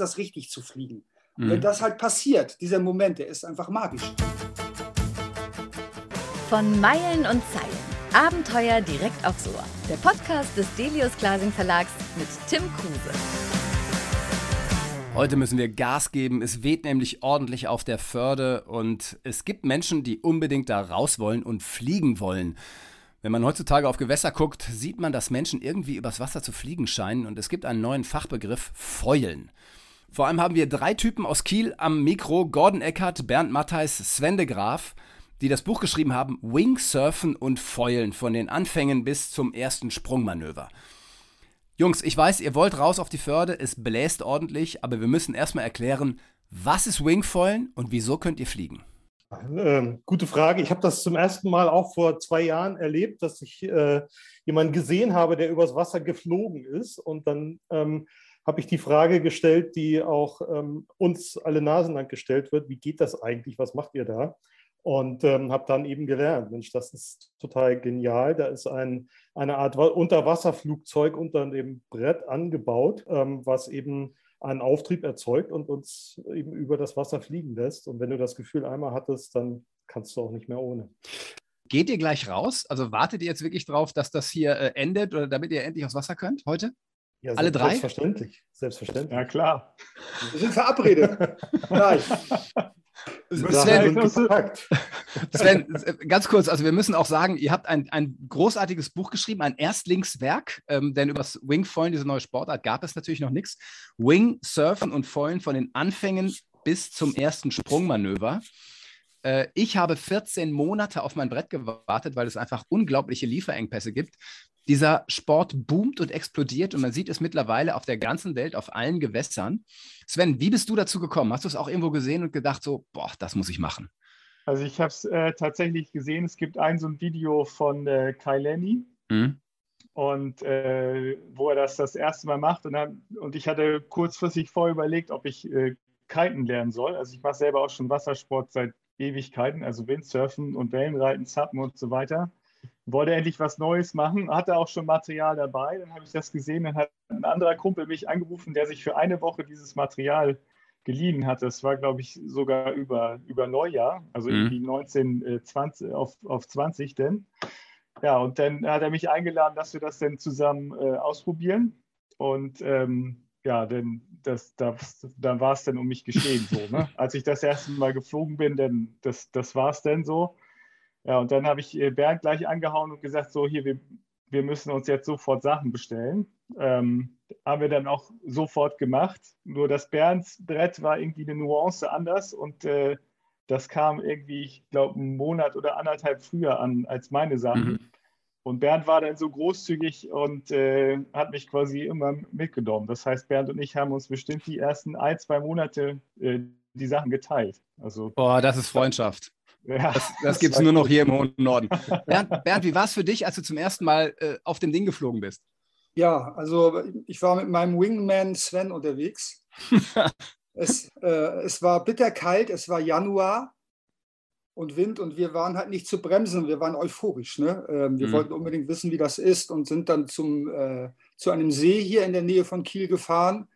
ist das richtig zu fliegen. Mhm. Wenn das halt passiert, dieser Moment, der ist einfach magisch. Von Meilen und Zeilen. Abenteuer direkt aufs Ohr. Der Podcast des Delius Glasing Verlags mit Tim Kruse. Heute müssen wir Gas geben. Es weht nämlich ordentlich auf der Förde und es gibt Menschen, die unbedingt da raus wollen und fliegen wollen. Wenn man heutzutage auf Gewässer guckt, sieht man, dass Menschen irgendwie übers Wasser zu fliegen scheinen und es gibt einen neuen Fachbegriff, Fäulen. Vor allem haben wir drei Typen aus Kiel am Mikro, Gordon Eckert, Bernd Mattheis, Sven de Graaf, die das Buch geschrieben haben, Wingsurfen und Fäulen, von den Anfängen bis zum ersten Sprungmanöver. Jungs, ich weiß, ihr wollt raus auf die Förde, es bläst ordentlich, aber wir müssen erstmal erklären, was ist Wingfoilen und wieso könnt ihr fliegen? Ähm, gute Frage. Ich habe das zum ersten Mal auch vor zwei Jahren erlebt, dass ich äh, jemanden gesehen habe, der übers Wasser geflogen ist. Und dann ähm, habe ich die Frage gestellt, die auch ähm, uns alle Nasen lang gestellt wird. Wie geht das eigentlich? Was macht ihr da? Und ähm, habe dann eben gelernt, Mensch, das ist total genial. Da ist ein, eine Art Unterwasserflugzeug unter dem Brett angebaut, ähm, was eben einen Auftrieb erzeugt und uns eben über das Wasser fliegen lässt. Und wenn du das Gefühl einmal hattest, dann kannst du auch nicht mehr ohne. Geht ihr gleich raus? Also wartet ihr jetzt wirklich drauf, dass das hier äh, endet oder damit ihr endlich aufs Wasser könnt heute? Ja, Alle drei? Selbstverständlich. Selbstverständlich. Ja, klar. Wir sind verabredet. Nein. Sven, Sven, ganz kurz, also wir müssen auch sagen, ihr habt ein, ein großartiges Buch geschrieben, ein Erstlingswerk, ähm, denn über das Wingfoilen, diese neue Sportart, gab es natürlich noch nichts. Wing, Surfen und Foilen von den Anfängen bis zum ersten Sprungmanöver. Äh, ich habe 14 Monate auf mein Brett gewartet, weil es einfach unglaubliche Lieferengpässe gibt. Dieser Sport boomt und explodiert und man sieht es mittlerweile auf der ganzen Welt, auf allen Gewässern. Sven, wie bist du dazu gekommen? Hast du es auch irgendwo gesehen und gedacht, so, boah, das muss ich machen? Also ich habe es äh, tatsächlich gesehen. Es gibt ein so ein Video von äh, Kai Lenny. Mhm. Und äh, wo er das das erste Mal macht. Und, dann, und ich hatte kurzfristig vorher überlegt, ob ich äh, Kiten lernen soll. Also ich mache selber auch schon Wassersport seit Ewigkeiten, also Windsurfen und Wellenreiten, Zappen und so weiter wollte endlich was Neues machen, hatte auch schon Material dabei. Dann habe ich das gesehen, dann hat ein anderer Kumpel mich angerufen, der sich für eine Woche dieses Material geliehen hat. Das war, glaube ich, sogar über, über Neujahr, also mhm. irgendwie 19, 20, auf, auf 20 denn. Ja, und dann hat er mich eingeladen, dass wir das dann zusammen äh, ausprobieren. Und ähm, ja, denn das, das, dann war es dann um mich geschehen so. Ne? Als ich das erste Mal geflogen bin, dann das, das war es dann so. Ja, und dann habe ich äh, Bernd gleich angehauen und gesagt, so hier, wir, wir müssen uns jetzt sofort Sachen bestellen. Ähm, haben wir dann auch sofort gemacht. Nur das Bernds Brett war irgendwie eine Nuance anders und äh, das kam irgendwie, ich glaube, einen Monat oder anderthalb früher an als meine Sachen. Mhm. Und Bernd war dann so großzügig und äh, hat mich quasi immer mitgenommen. Das heißt, Bernd und ich haben uns bestimmt die ersten ein, zwei Monate äh, die Sachen geteilt. Also, Boah, das ist Freundschaft. Ja, das, das gibt es nur noch hier im hohen Norden. Bernd, Bernd, wie war es für dich, als du zum ersten Mal äh, auf dem Ding geflogen bist? Ja, also ich war mit meinem Wingman Sven unterwegs. es, äh, es war bitterkalt, es war Januar und Wind und wir waren halt nicht zu bremsen, wir waren euphorisch. Ne? Ähm, wir mhm. wollten unbedingt wissen, wie das ist und sind dann zum, äh, zu einem See hier in der Nähe von Kiel gefahren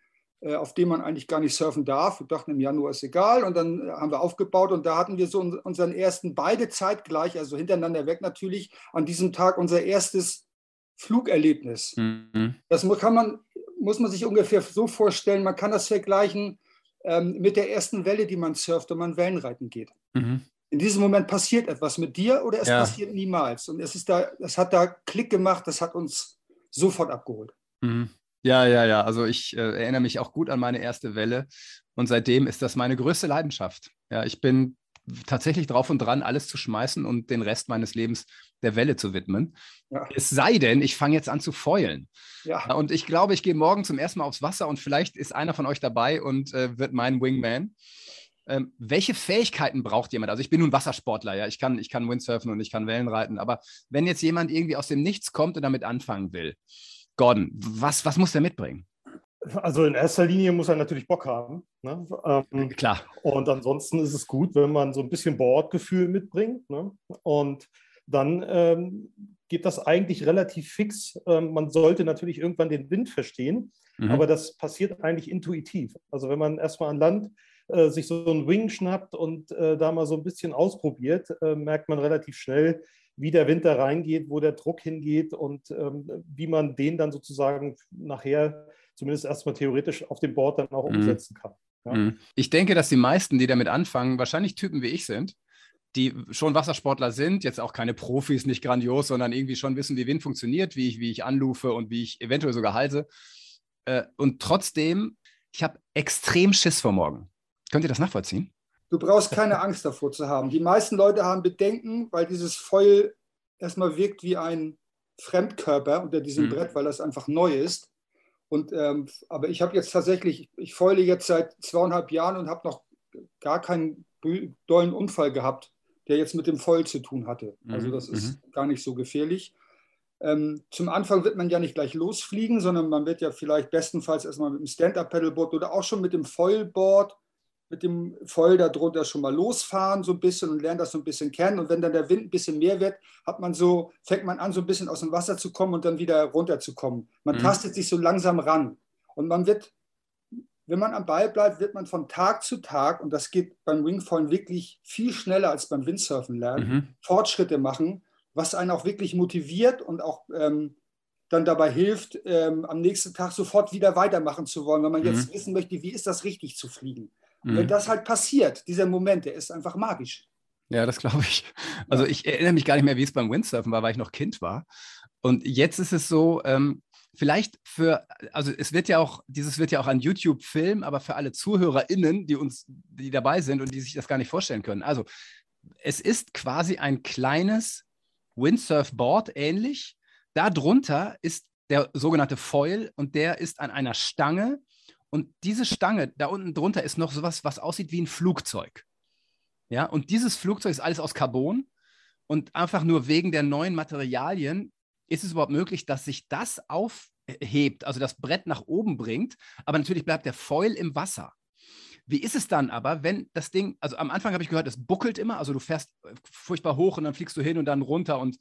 auf dem man eigentlich gar nicht surfen darf. Wir dachten, im Januar ist egal. Und dann äh, haben wir aufgebaut und da hatten wir so unseren ersten, beide zeitgleich, also hintereinander weg natürlich, an diesem Tag unser erstes Flugerlebnis. Mhm. Das kann man, muss man sich ungefähr so vorstellen, man kann das vergleichen ähm, mit der ersten Welle, die man surft, wenn man Wellenreiten geht. Mhm. In diesem Moment passiert etwas mit dir oder es ja. passiert niemals. Und es, ist da, es hat da Klick gemacht, das hat uns sofort abgeholt. Mhm. Ja, ja, ja. Also ich äh, erinnere mich auch gut an meine erste Welle und seitdem ist das meine größte Leidenschaft. Ja, ich bin tatsächlich drauf und dran, alles zu schmeißen und den Rest meines Lebens der Welle zu widmen. Ja. Es sei denn, ich fange jetzt an zu fäulen. Ja. Und ich glaube, ich gehe morgen zum ersten Mal aufs Wasser und vielleicht ist einer von euch dabei und äh, wird mein Wingman. Ähm, welche Fähigkeiten braucht jemand? Also ich bin nun Wassersportler, ja, ich kann, ich kann Windsurfen und ich kann Wellen reiten, aber wenn jetzt jemand irgendwie aus dem Nichts kommt und damit anfangen will, Gordon, was, was muss der mitbringen? Also in erster Linie muss er natürlich Bock haben. Ne? Ähm, Klar. Und ansonsten ist es gut, wenn man so ein bisschen Bordgefühl mitbringt. Ne? Und dann ähm, geht das eigentlich relativ fix. Ähm, man sollte natürlich irgendwann den Wind verstehen. Mhm. Aber das passiert eigentlich intuitiv. Also wenn man erstmal an Land äh, sich so einen Wing schnappt und äh, da mal so ein bisschen ausprobiert, äh, merkt man relativ schnell, wie der Wind da reingeht, wo der Druck hingeht und ähm, wie man den dann sozusagen nachher zumindest erstmal theoretisch auf dem Board dann auch mhm. umsetzen kann. Ja. Mhm. Ich denke, dass die meisten, die damit anfangen, wahrscheinlich Typen wie ich sind, die schon Wassersportler sind, jetzt auch keine Profis, nicht grandios, sondern irgendwie schon wissen, wie Wind funktioniert, wie ich, wie ich anlufe und wie ich eventuell sogar halte. Äh, und trotzdem, ich habe extrem Schiss vor morgen. Könnt ihr das nachvollziehen? Du brauchst keine Angst davor zu haben. Die meisten Leute haben Bedenken, weil dieses Foil erstmal wirkt wie ein Fremdkörper unter diesem mhm. Brett, weil das einfach neu ist. Und, ähm, aber ich habe jetzt tatsächlich, ich feule jetzt seit zweieinhalb Jahren und habe noch gar keinen dollen Unfall gehabt der jetzt mit dem Foil zu tun hatte. Also mhm, das ist mhm. gar nicht so gefährlich. Ähm, zum Anfang wird man ja nicht gleich losfliegen, sondern man wird ja vielleicht bestenfalls erstmal mit dem Stand-Up-Pedalboard oder auch schon mit dem Foilboard, mit dem Foil darunter schon mal losfahren so ein bisschen und lernt das so ein bisschen kennen. Und wenn dann der Wind ein bisschen mehr wird, hat man so, fängt man an, so ein bisschen aus dem Wasser zu kommen und dann wieder runterzukommen. Man mhm. tastet sich so langsam ran. Und man wird wenn man am Ball bleibt, wird man von Tag zu Tag, und das geht beim Wingfallen wirklich viel schneller als beim Windsurfen lernen, mhm. Fortschritte machen, was einen auch wirklich motiviert und auch ähm, dann dabei hilft, ähm, am nächsten Tag sofort wieder weitermachen zu wollen, wenn man mhm. jetzt wissen möchte, wie ist das richtig zu fliegen. Mhm. wenn das halt passiert, dieser Moment, der ist einfach magisch. Ja, das glaube ich. Also ich erinnere mich gar nicht mehr, wie es beim Windsurfen war, weil ich noch Kind war. Und jetzt ist es so, ähm, vielleicht für, also es wird ja auch, dieses wird ja auch ein YouTube-Film, aber für alle ZuhörerInnen, die uns, die dabei sind und die sich das gar nicht vorstellen können. Also es ist quasi ein kleines Windsurf-Board ähnlich. Darunter ist der sogenannte Foil und der ist an einer Stange. Und diese Stange, da unten drunter ist noch sowas, was aussieht wie ein Flugzeug. Ja, und dieses Flugzeug ist alles aus Carbon und einfach nur wegen der neuen Materialien ist es überhaupt möglich, dass sich das aufhebt, also das Brett nach oben bringt, aber natürlich bleibt der Foil im Wasser. Wie ist es dann aber, wenn das Ding, also am Anfang habe ich gehört, es buckelt immer, also du fährst äh, furchtbar hoch und dann fliegst du hin und dann runter und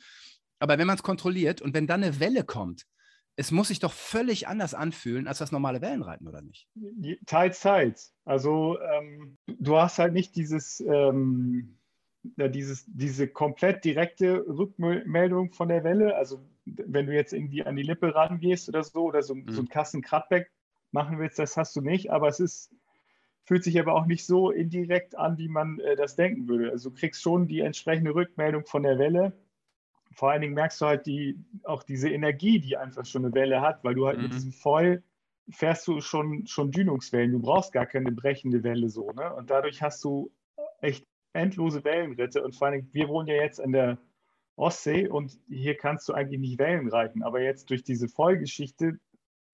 aber wenn man es kontrolliert und wenn dann eine Welle kommt, es muss sich doch völlig anders anfühlen als das normale Wellenreiten, oder nicht? Teils, teils. Also ähm, du hast halt nicht dieses, ähm, ja, dieses, diese komplett direkte Rückmeldung von der Welle. Also wenn du jetzt irgendwie an die Lippe rangehst oder so, oder so, mhm. so ein Kassen Kratbeck machen willst, das hast du nicht. Aber es ist, fühlt sich aber auch nicht so indirekt an, wie man äh, das denken würde. Also du kriegst schon die entsprechende Rückmeldung von der Welle. Vor allen Dingen merkst du halt die, auch diese Energie, die einfach schon eine Welle hat, weil du halt mhm. mit diesem Foil fährst du schon, schon Dünungswellen. Du brauchst gar keine brechende Welle so. Ne? Und dadurch hast du echt endlose Wellenritte. Und vor allen Dingen, wir wohnen ja jetzt an der Ostsee und hier kannst du eigentlich nicht Wellen reiten. Aber jetzt durch diese Vollgeschichte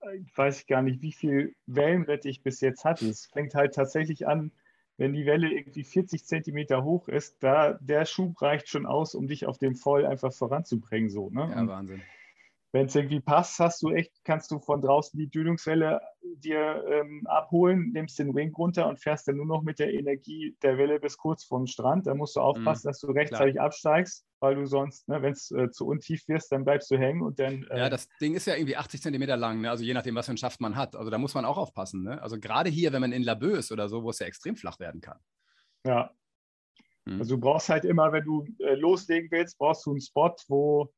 äh, weiß ich gar nicht, wie viel Wellenritte ich bis jetzt hatte. Es fängt halt tatsächlich an, wenn die Welle irgendwie 40 Zentimeter hoch ist, da der Schub reicht schon aus, um dich auf dem Voll einfach voranzubringen. So, ne? Ja, Wahnsinn wenn es irgendwie passt, hast du echt, kannst du von draußen die Dünungswelle dir ähm, abholen, nimmst den Wing runter und fährst dann nur noch mit der Energie der Welle bis kurz vom Strand. Da musst du aufpassen, mhm, dass du rechtzeitig klar. absteigst, weil du sonst, ne, wenn es äh, zu untief wirst, dann bleibst du hängen und dann. Äh, ja, das Ding ist ja irgendwie 80 Zentimeter lang, ne? also je nachdem, was für ein Schaft man hat. Also da muss man auch aufpassen. Ne? Also gerade hier, wenn man in Labö ist oder so, wo es ja extrem flach werden kann. Ja. Mhm. Also du brauchst halt immer, wenn du äh, loslegen willst, brauchst du einen Spot, wo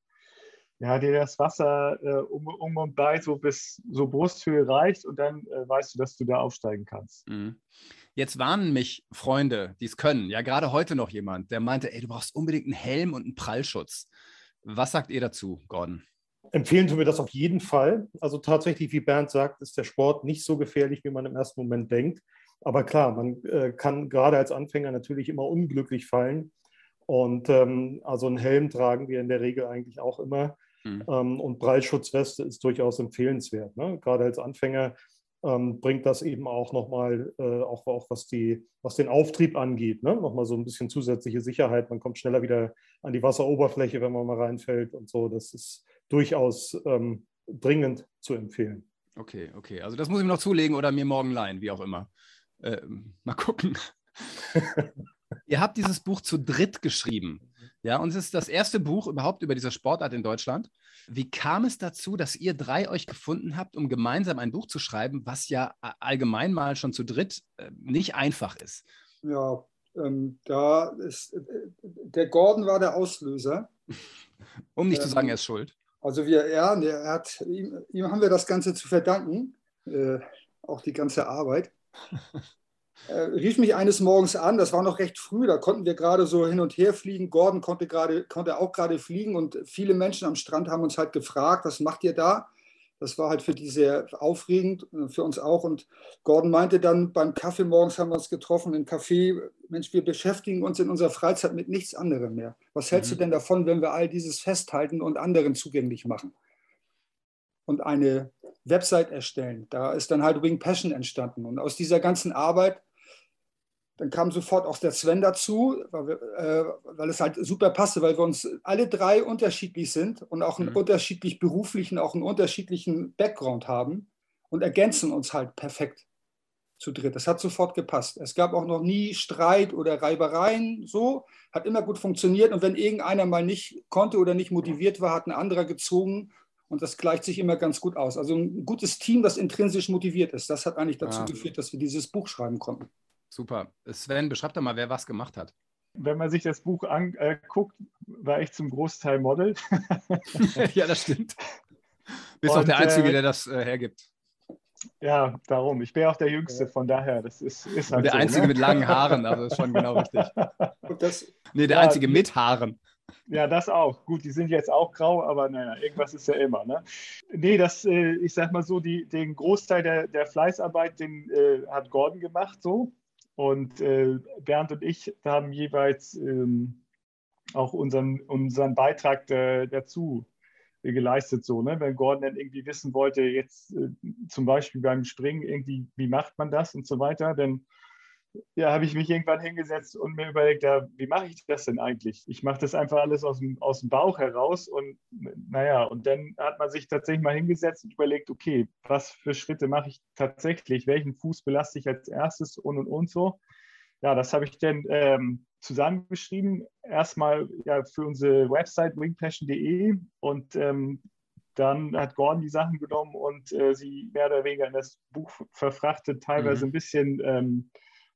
ja, dir das Wasser äh, um, um und bei so bis so Brusthöhe reicht und dann äh, weißt du, dass du da aufsteigen kannst. Mhm. Jetzt warnen mich Freunde, die es können, ja gerade heute noch jemand, der meinte, ey, du brauchst unbedingt einen Helm und einen Prallschutz. Was sagt ihr dazu, Gordon? Empfehlen tun wir das auf jeden Fall. Also tatsächlich, wie Bernd sagt, ist der Sport nicht so gefährlich, wie man im ersten Moment denkt. Aber klar, man äh, kann gerade als Anfänger natürlich immer unglücklich fallen. Und ähm, also einen Helm tragen wir in der Regel eigentlich auch immer. Mhm. Ähm, und Prallschutzweste ist durchaus empfehlenswert. Ne? Gerade als Anfänger ähm, bringt das eben auch nochmal, äh, auch, auch was, die, was den Auftrieb angeht, ne? nochmal so ein bisschen zusätzliche Sicherheit. Man kommt schneller wieder an die Wasseroberfläche, wenn man mal reinfällt und so. Das ist durchaus ähm, dringend zu empfehlen. Okay, okay. Also das muss ich noch zulegen oder mir morgen leihen, wie auch immer. Äh, mal gucken. Ihr habt dieses Buch zu dritt geschrieben. Ja, und es ist das erste Buch überhaupt über diese Sportart in Deutschland. Wie kam es dazu, dass ihr drei euch gefunden habt, um gemeinsam ein Buch zu schreiben, was ja allgemein mal schon zu dritt äh, nicht einfach ist? Ja, ähm, da ist äh, der Gordon war der Auslöser. um nicht ähm, zu sagen, er ist schuld. Also wir, ja, er hat, ihm, ihm haben wir das Ganze zu verdanken, äh, auch die ganze Arbeit. äh, rief mich eines Morgens an, das war noch recht früh, da konnten wir gerade so hin und her fliegen. Gordon konnte, grade, konnte auch gerade fliegen und viele Menschen am Strand haben uns halt gefragt, was macht ihr da? Das war halt für die sehr aufregend, äh, für uns auch. Und Gordon meinte dann beim Kaffee morgens haben wir uns getroffen im Café, Mensch, wir beschäftigen uns in unserer Freizeit mit nichts anderem mehr. Was hältst mhm. du denn davon, wenn wir all dieses festhalten und anderen zugänglich machen? Und eine Website erstellen. Da ist dann halt Wing Passion entstanden. Und aus dieser ganzen Arbeit dann kam sofort auch der Sven dazu, weil, wir, äh, weil, es halt super passte, weil wir uns alle drei unterschiedlich sind und auch einen mhm. unterschiedlich beruflichen, auch einen unterschiedlichen Background haben und ergänzen uns halt perfekt zu dritt. Das hat sofort gepasst. Es gab auch noch nie Streit oder Reibereien, so, hat immer gut funktioniert. Und wenn irgendeiner mal nicht konnte oder nicht motiviert war, hat ein anderer gezogen und das gleicht sich immer ganz gut aus. Also ein gutes Team, das intrinsisch motiviert ist, das hat eigentlich dazu ja. geführt, dass wir dieses Buch schreiben konnten. Super. Sven, beschreib doch mal, wer was gemacht hat. Wenn man sich das Buch anguckt, äh, war ich zum Großteil Model. ja, das stimmt. Bist auch der Einzige, äh, der das äh, hergibt. Ja, darum. Ich bin auch der Jüngste, von daher, das ist, ist halt Der so, Einzige ne? mit langen Haaren, also ist schon genau richtig. Das, nee, der ja, Einzige mit Haaren. Ja, das auch. Gut, die sind jetzt auch grau, aber naja, irgendwas ist ja immer. Ne? Nee, das, äh, ich sag mal so, die, den Großteil der, der Fleißarbeit, den äh, hat Gordon gemacht, so. Und äh, Bernd und ich haben jeweils ähm, auch unseren, unseren Beitrag äh, dazu geleistet. So, ne? Wenn Gordon dann irgendwie wissen wollte, jetzt äh, zum Beispiel beim Springen, irgendwie, wie macht man das und so weiter, dann ja, habe ich mich irgendwann hingesetzt und mir überlegt, ja, wie mache ich das denn eigentlich? Ich mache das einfach alles aus dem, aus dem Bauch heraus und naja, und dann hat man sich tatsächlich mal hingesetzt und überlegt, okay, was für Schritte mache ich tatsächlich? Welchen Fuß belaste ich als erstes und und und so? Ja, das habe ich dann ähm, zusammengeschrieben. Erstmal ja, für unsere Website wingpassion.de und ähm, dann hat Gordon die Sachen genommen und äh, sie mehr oder weniger in das Buch verfrachtet, teilweise mhm. ein bisschen ähm,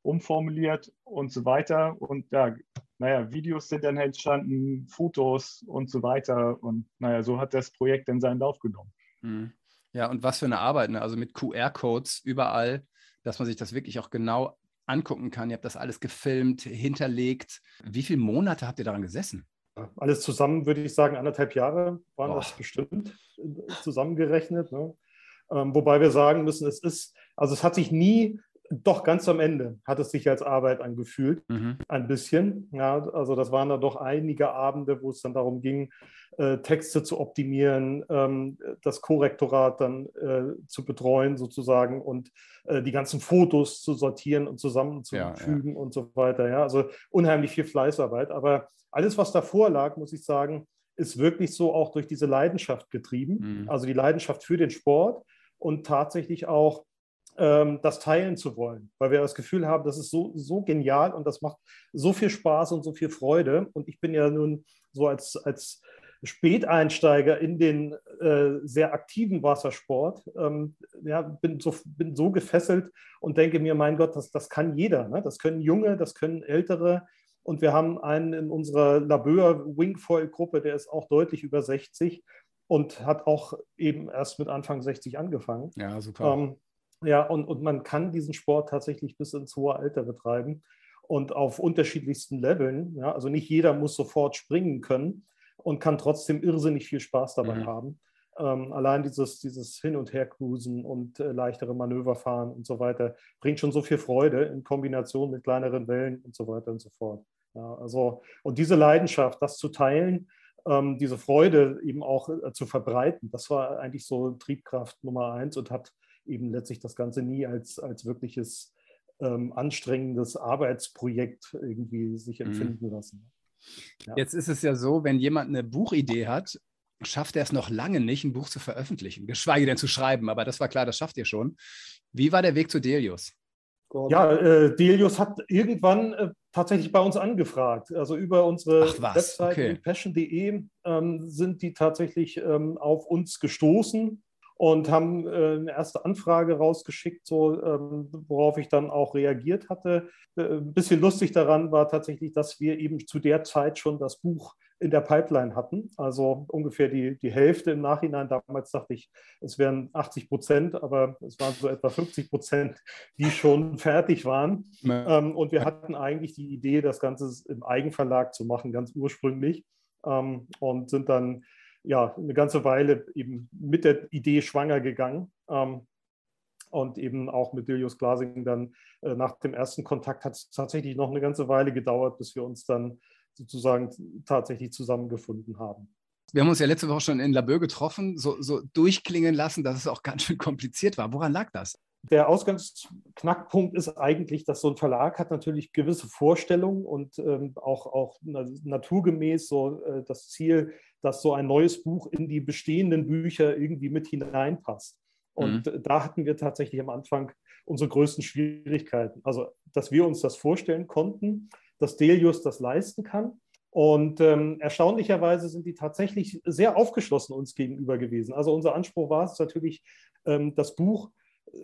umformuliert und so weiter. Und ja, naja, Videos sind dann entstanden, Fotos und so weiter. Und naja, so hat das Projekt dann seinen Lauf genommen. Mhm. Ja, und was für eine Arbeit, ne? also mit QR-Codes überall, dass man sich das wirklich auch genau angucken kann. Ihr habt das alles gefilmt, hinterlegt. Wie viele Monate habt ihr daran gesessen? Alles zusammen würde ich sagen, anderthalb Jahre waren Boah. das bestimmt zusammengerechnet. Ne? Ähm, wobei wir sagen müssen, es ist, also es hat sich nie doch ganz am Ende hat es sich als Arbeit angefühlt, mhm. ein bisschen. Ja, also das waren da doch einige Abende, wo es dann darum ging, äh, Texte zu optimieren, ähm, das Korrektorat dann äh, zu betreuen sozusagen und äh, die ganzen Fotos zu sortieren und zusammenzufügen ja, ja. und so weiter. Ja, also unheimlich viel Fleißarbeit. Aber alles, was davor lag, muss ich sagen, ist wirklich so auch durch diese Leidenschaft getrieben. Mhm. Also die Leidenschaft für den Sport und tatsächlich auch das teilen zu wollen, weil wir das Gefühl haben, das ist so, so genial und das macht so viel Spaß und so viel Freude. Und ich bin ja nun so als, als Späteinsteiger in den äh, sehr aktiven Wassersport, ähm, ja, bin, so, bin so gefesselt und denke mir, mein Gott, das, das kann jeder. Ne? Das können Junge, das können Ältere. Und wir haben einen in unserer Labeur Wingfoil-Gruppe, der ist auch deutlich über 60 und hat auch eben erst mit Anfang 60 angefangen. Ja, super. Ähm, ja, und, und man kann diesen Sport tatsächlich bis ins hohe Alter betreiben und auf unterschiedlichsten Leveln. Ja, also nicht jeder muss sofort springen können und kann trotzdem irrsinnig viel Spaß dabei mhm. haben. Ähm, allein dieses, dieses Hin- und Her-Cruisen und äh, leichtere Manöver fahren und so weiter bringt schon so viel Freude in Kombination mit kleineren Wellen und so weiter und so fort. Ja, also, und diese Leidenschaft, das zu teilen, ähm, diese Freude eben auch äh, zu verbreiten, das war eigentlich so Triebkraft Nummer eins und hat eben letztlich das Ganze nie als, als wirkliches ähm, anstrengendes Arbeitsprojekt irgendwie sich mhm. empfinden lassen. Ja. Jetzt ist es ja so, wenn jemand eine Buchidee hat, schafft er es noch lange nicht, ein Buch zu veröffentlichen, geschweige denn zu schreiben. Aber das war klar, das schafft ihr schon. Wie war der Weg zu Delius? Ja, äh, Delius hat irgendwann äh, tatsächlich bei uns angefragt. Also über unsere Website okay. passion.de ähm, sind die tatsächlich ähm, auf uns gestoßen und haben äh, eine erste Anfrage rausgeschickt, so, ähm, worauf ich dann auch reagiert hatte. Äh, ein bisschen lustig daran war tatsächlich, dass wir eben zu der Zeit schon das Buch in der Pipeline hatten. Also ungefähr die, die Hälfte im Nachhinein. Damals dachte ich, es wären 80 Prozent, aber es waren so etwa 50 Prozent, die schon fertig waren. Ähm, und wir hatten eigentlich die Idee, das Ganze im Eigenverlag zu machen, ganz ursprünglich. Ähm, und sind dann ja eine ganze Weile eben mit der Idee schwanger gegangen. Ähm, und eben auch mit Dilius Glasing dann äh, nach dem ersten Kontakt hat es tatsächlich noch eine ganze Weile gedauert, bis wir uns dann sozusagen tatsächlich zusammengefunden haben. Wir haben uns ja letzte Woche schon in Labeur getroffen, so, so durchklingen lassen, dass es auch ganz schön kompliziert war. Woran lag das? Der Ausgangsknackpunkt ist eigentlich, dass so ein Verlag hat natürlich gewisse Vorstellungen und ähm, auch, auch naturgemäß so äh, das Ziel, dass so ein neues Buch in die bestehenden Bücher irgendwie mit hineinpasst. Und mhm. da hatten wir tatsächlich am Anfang unsere größten Schwierigkeiten. Also, dass wir uns das vorstellen konnten, dass Delius das leisten kann. Und ähm, erstaunlicherweise sind die tatsächlich sehr aufgeschlossen uns gegenüber gewesen. Also unser Anspruch war es natürlich, ähm, das Buch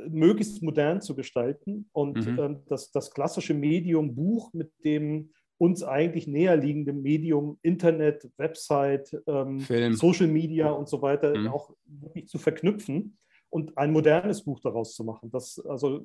möglichst modern zu gestalten und mhm. ähm, das, das klassische Medium Buch mit dem uns eigentlich näher liegenden Medium Internet, Website, ähm, Social Media und so weiter mhm. auch wirklich zu verknüpfen und ein modernes Buch daraus zu machen, das also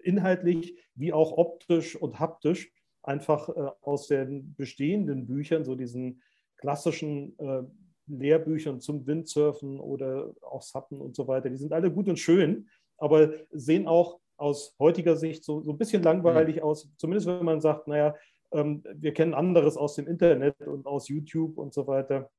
inhaltlich wie auch optisch und haptisch einfach äh, aus den bestehenden Büchern, so diesen klassischen äh, Lehrbüchern zum Windsurfen oder auch Sappen und so weiter, die sind alle gut und schön, aber sehen auch aus heutiger Sicht so, so ein bisschen langweilig mhm. aus, zumindest wenn man sagt, naja, ähm, wir kennen anderes aus dem Internet und aus YouTube und so weiter.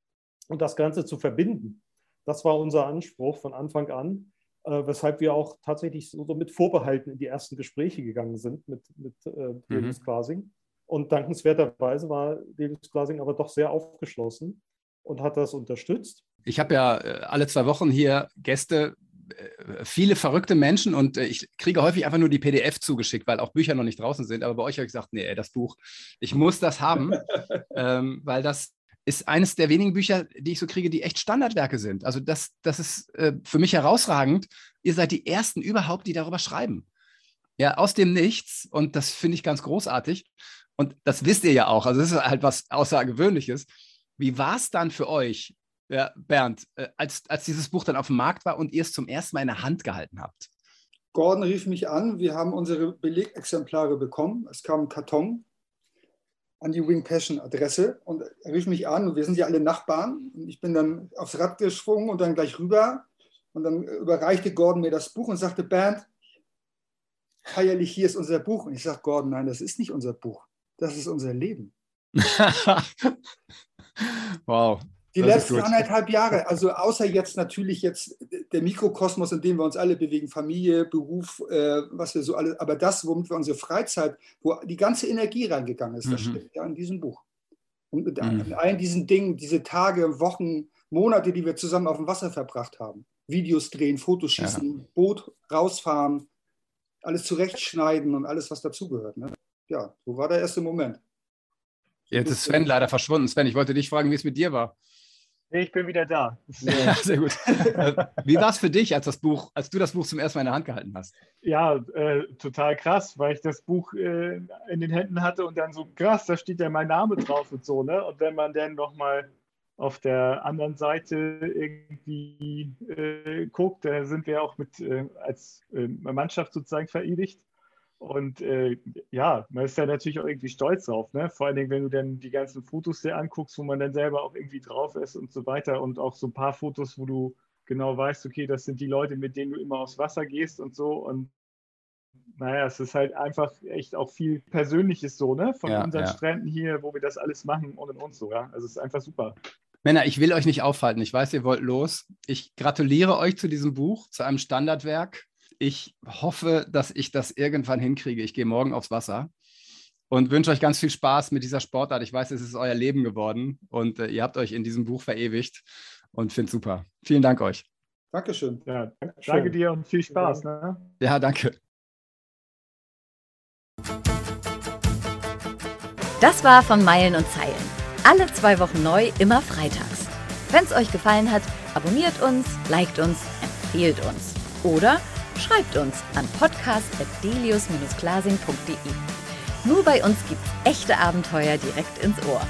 Und das Ganze zu verbinden, das war unser Anspruch von Anfang an, äh, weshalb wir auch tatsächlich so, so, mit Vorbehalten in die ersten Gespräche gegangen sind mit, mit äh, Davis mhm. Glasing. Und dankenswerterweise war Davis Glasing aber doch sehr aufgeschlossen und hat das unterstützt. Ich habe ja äh, alle zwei Wochen hier Gäste, viele verrückte Menschen und äh, ich kriege häufig einfach nur die PDF zugeschickt, weil auch Bücher noch nicht draußen sind. Aber bei euch habe ich gesagt, nee, das Buch, ich muss das haben, ähm, weil das ist eines der wenigen Bücher, die ich so kriege, die echt Standardwerke sind. Also das, das ist äh, für mich herausragend. Ihr seid die Ersten überhaupt, die darüber schreiben. Ja, aus dem Nichts. Und das finde ich ganz großartig. Und das wisst ihr ja auch. Also das ist halt was Außergewöhnliches. Wie war es dann für euch, ja, Bernd, äh, als, als dieses Buch dann auf dem Markt war und ihr es zum ersten Mal in der Hand gehalten habt? Gordon rief mich an, wir haben unsere Belegexemplare bekommen. Es kam ein Karton an die Wing Passion Adresse und er rief mich an und wir sind ja alle Nachbarn. Und ich bin dann aufs Rad geschwungen und dann gleich rüber und dann überreichte Gordon mir das Buch und sagte, Bernd, feierlich, hier ist unser Buch. Und ich sage, Gordon, nein, das ist nicht unser Buch. Das ist unser Leben. wow. Die letzten anderthalb Jahre, also außer jetzt natürlich jetzt der Mikrokosmos, in dem wir uns alle bewegen, Familie, Beruf, äh, was wir so alle, aber das, womit wir unsere Freizeit, wo die ganze Energie reingegangen ist, mhm. das steht ja in diesem Buch. Und mit mhm. allen diesen Dingen, diese Tage, Wochen, Monate, die wir zusammen auf dem Wasser verbracht haben. Videos drehen, Fotos schießen, ja. Boot rausfahren, alles zurechtschneiden und alles, was dazugehört. Ne? ja, so war der erste Moment. Jetzt ist Sven leider verschwunden. Sven, ich wollte dich fragen, wie es mit dir war. Ich bin wieder da. Ja, sehr gut. Wie war es für dich, als, das Buch, als du das Buch zum ersten Mal in der Hand gehalten hast? Ja, äh, total krass, weil ich das Buch äh, in den Händen hatte und dann so krass, da steht ja mein Name drauf und so, ne? Und wenn man dann nochmal auf der anderen Seite irgendwie äh, guckt, da sind wir auch mit äh, als äh, Mannschaft sozusagen verewigt. Und äh, ja, man ist ja natürlich auch irgendwie stolz drauf, ne? Vor allen Dingen, wenn du dann die ganzen Fotos dir anguckst, wo man dann selber auch irgendwie drauf ist und so weiter. Und auch so ein paar Fotos, wo du genau weißt, okay, das sind die Leute, mit denen du immer aufs Wasser gehst und so. Und naja, es ist halt einfach echt auch viel Persönliches so, ne? Von ja, unseren ja. Stränden hier, wo wir das alles machen und und so, ja. Also es ist einfach super. Männer, ich will euch nicht aufhalten. Ich weiß, ihr wollt los. Ich gratuliere euch zu diesem Buch, zu einem Standardwerk ich hoffe, dass ich das irgendwann hinkriege. Ich gehe morgen aufs Wasser und wünsche euch ganz viel Spaß mit dieser Sportart. Ich weiß, es ist euer Leben geworden und äh, ihr habt euch in diesem Buch verewigt und finde super. Vielen Dank euch. Dankeschön. Ja, danke Schön. dir und viel Spaß. Ne? Ja, danke. Das war von Meilen und Zeilen. Alle zwei Wochen neu, immer freitags. Wenn es euch gefallen hat, abonniert uns, liked uns, empfehlt uns. Oder schreibt uns an podcast.delius-glasing.de. Nur bei uns gibt's echte Abenteuer direkt ins Ohr.